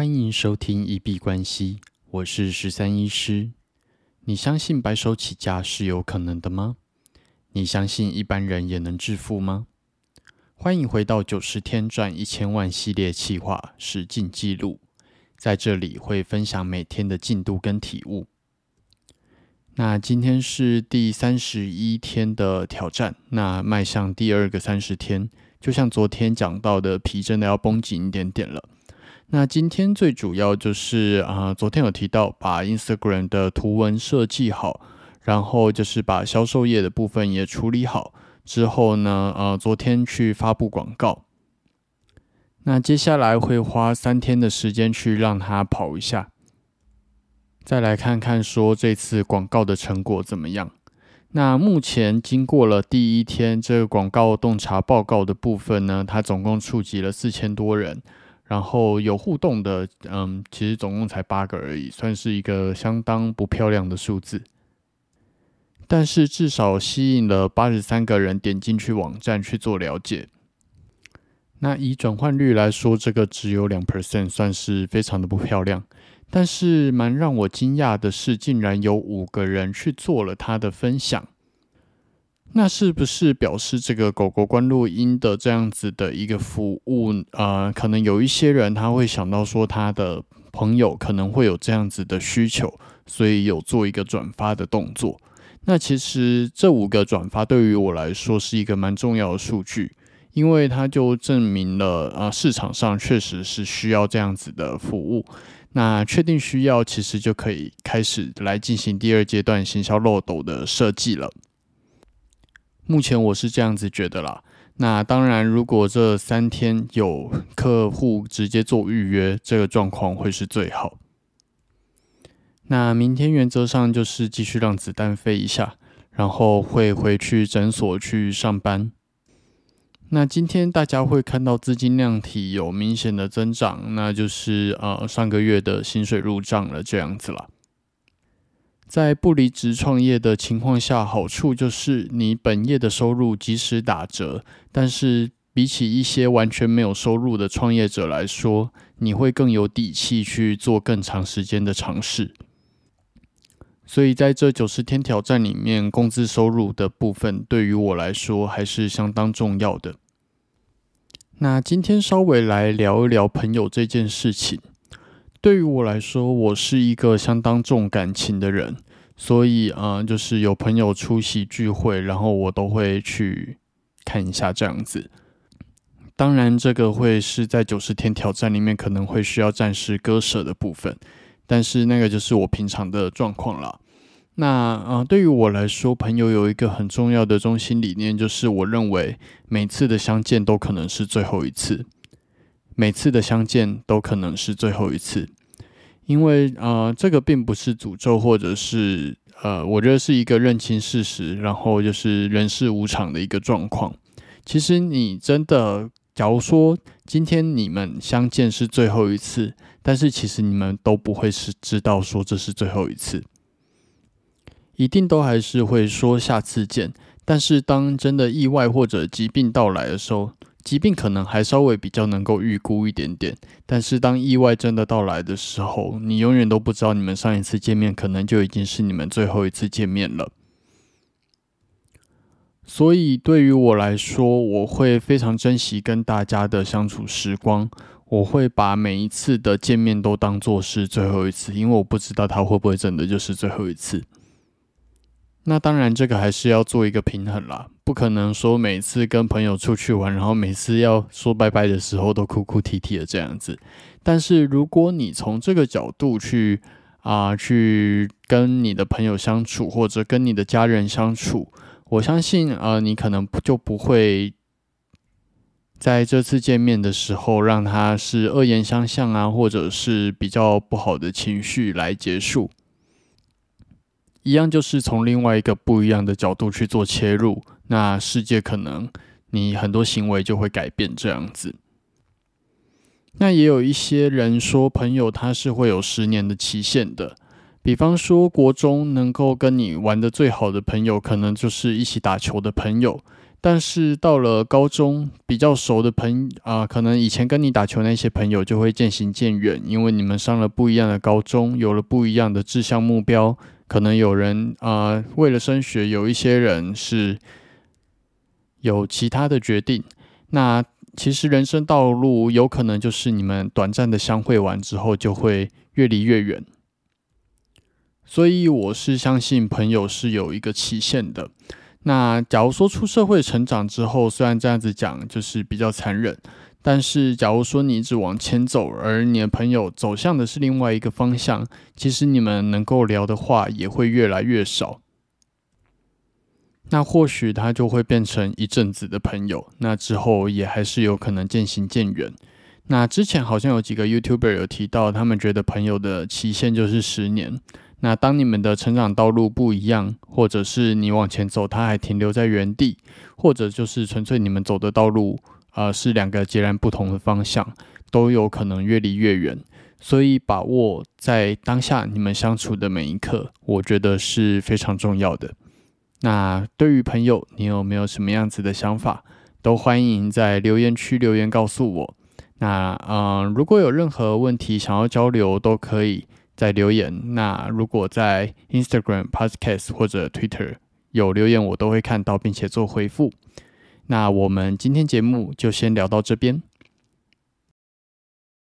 欢迎收听一币关系，我是十三医师。你相信白手起家是有可能的吗？你相信一般人也能致富吗？欢迎回到九十天赚一千万系列企划实进记录，在这里会分享每天的进度跟体悟。那今天是第三十一天的挑战，那迈向第二个三十天，就像昨天讲到的，皮真的要绷紧一点点了。那今天最主要就是啊，昨天有提到把 Instagram 的图文设计好，然后就是把销售页的部分也处理好之后呢，呃，昨天去发布广告。那接下来会花三天的时间去让它跑一下，再来看看说这次广告的成果怎么样。那目前经过了第一天这个广告洞察报告的部分呢，它总共触及了四千多人。然后有互动的，嗯，其实总共才八个而已，算是一个相当不漂亮的数字。但是至少吸引了八十三个人点进去网站去做了解。那以转换率来说，这个只有两 percent，算是非常的不漂亮。但是蛮让我惊讶的是，竟然有五个人去做了他的分享。那是不是表示这个狗狗关录音的这样子的一个服务啊？可能有一些人他会想到说，他的朋友可能会有这样子的需求，所以有做一个转发的动作。那其实这五个转发对于我来说是一个蛮重要的数据，因为它就证明了啊市场上确实是需要这样子的服务。那确定需要，其实就可以开始来进行第二阶段行销漏斗的设计了。目前我是这样子觉得啦。那当然，如果这三天有客户直接做预约，这个状况会是最好。那明天原则上就是继续让子弹飞一下，然后会回去诊所去上班。那今天大家会看到资金量体有明显的增长，那就是呃上个月的薪水入账了这样子了。在不离职创业的情况下，好处就是你本业的收入即使打折，但是比起一些完全没有收入的创业者来说，你会更有底气去做更长时间的尝试。所以在这九十天挑战里面，工资收入的部分对于我来说还是相当重要的。那今天稍微来聊一聊朋友这件事情。对于我来说，我是一个相当重感情的人，所以啊，就是有朋友出席聚会，然后我都会去看一下这样子。当然，这个会是在九十天挑战里面可能会需要暂时割舍的部分，但是那个就是我平常的状况了。那啊，对于我来说，朋友有一个很重要的中心理念，就是我认为每次的相见都可能是最后一次。每次的相见都可能是最后一次，因为呃，这个并不是诅咒，或者是呃，我觉得是一个认清事实，然后就是人世无常的一个状况。其实你真的，假如说今天你们相见是最后一次，但是其实你们都不会是知道说这是最后一次，一定都还是会说下次见。但是当真的意外或者疾病到来的时候，疾病可能还稍微比较能够预估一点点，但是当意外真的到来的时候，你永远都不知道你们上一次见面可能就已经是你们最后一次见面了。所以对于我来说，我会非常珍惜跟大家的相处时光，我会把每一次的见面都当做是最后一次，因为我不知道他会不会真的就是最后一次。那当然，这个还是要做一个平衡啦，不可能说每次跟朋友出去玩，然后每次要说拜拜的时候都哭哭啼啼的这样子。但是如果你从这个角度去啊，去跟你的朋友相处，或者跟你的家人相处，我相信呃，你可能就不会在这次见面的时候让他是恶言相向啊，或者是比较不好的情绪来结束。一样就是从另外一个不一样的角度去做切入，那世界可能你很多行为就会改变这样子。那也有一些人说，朋友他是会有十年的期限的。比方说，国中能够跟你玩的最好的朋友，可能就是一起打球的朋友。但是到了高中，比较熟的朋啊，可能以前跟你打球那些朋友就会渐行渐远，因为你们上了不一样的高中，有了不一样的志向目标。可能有人啊，为了升学，有一些人是有其他的决定。那其实人生道路有可能就是你们短暂的相会完之后，就会越离越远。所以我是相信朋友是有一个期限的。那假如说出社会成长之后，虽然这样子讲就是比较残忍，但是假如说你一直往前走，而你的朋友走向的是另外一个方向，其实你们能够聊的话也会越来越少。那或许他就会变成一阵子的朋友，那之后也还是有可能渐行渐远。那之前好像有几个 YouTuber 有提到，他们觉得朋友的期限就是十年。那当你们的成长道路不一样，或者是你往前走，他还停留在原地，或者就是纯粹你们走的道路，呃，是两个截然不同的方向，都有可能越离越远。所以把握在当下你们相处的每一刻，我觉得是非常重要的。那对于朋友，你有没有什么样子的想法？都欢迎在留言区留言告诉我。那嗯，如果有任何问题想要交流，都可以。在留言，那如果在 Instagram、Podcast 或者 Twitter 有留言，我都会看到并且做回复。那我们今天节目就先聊到这边。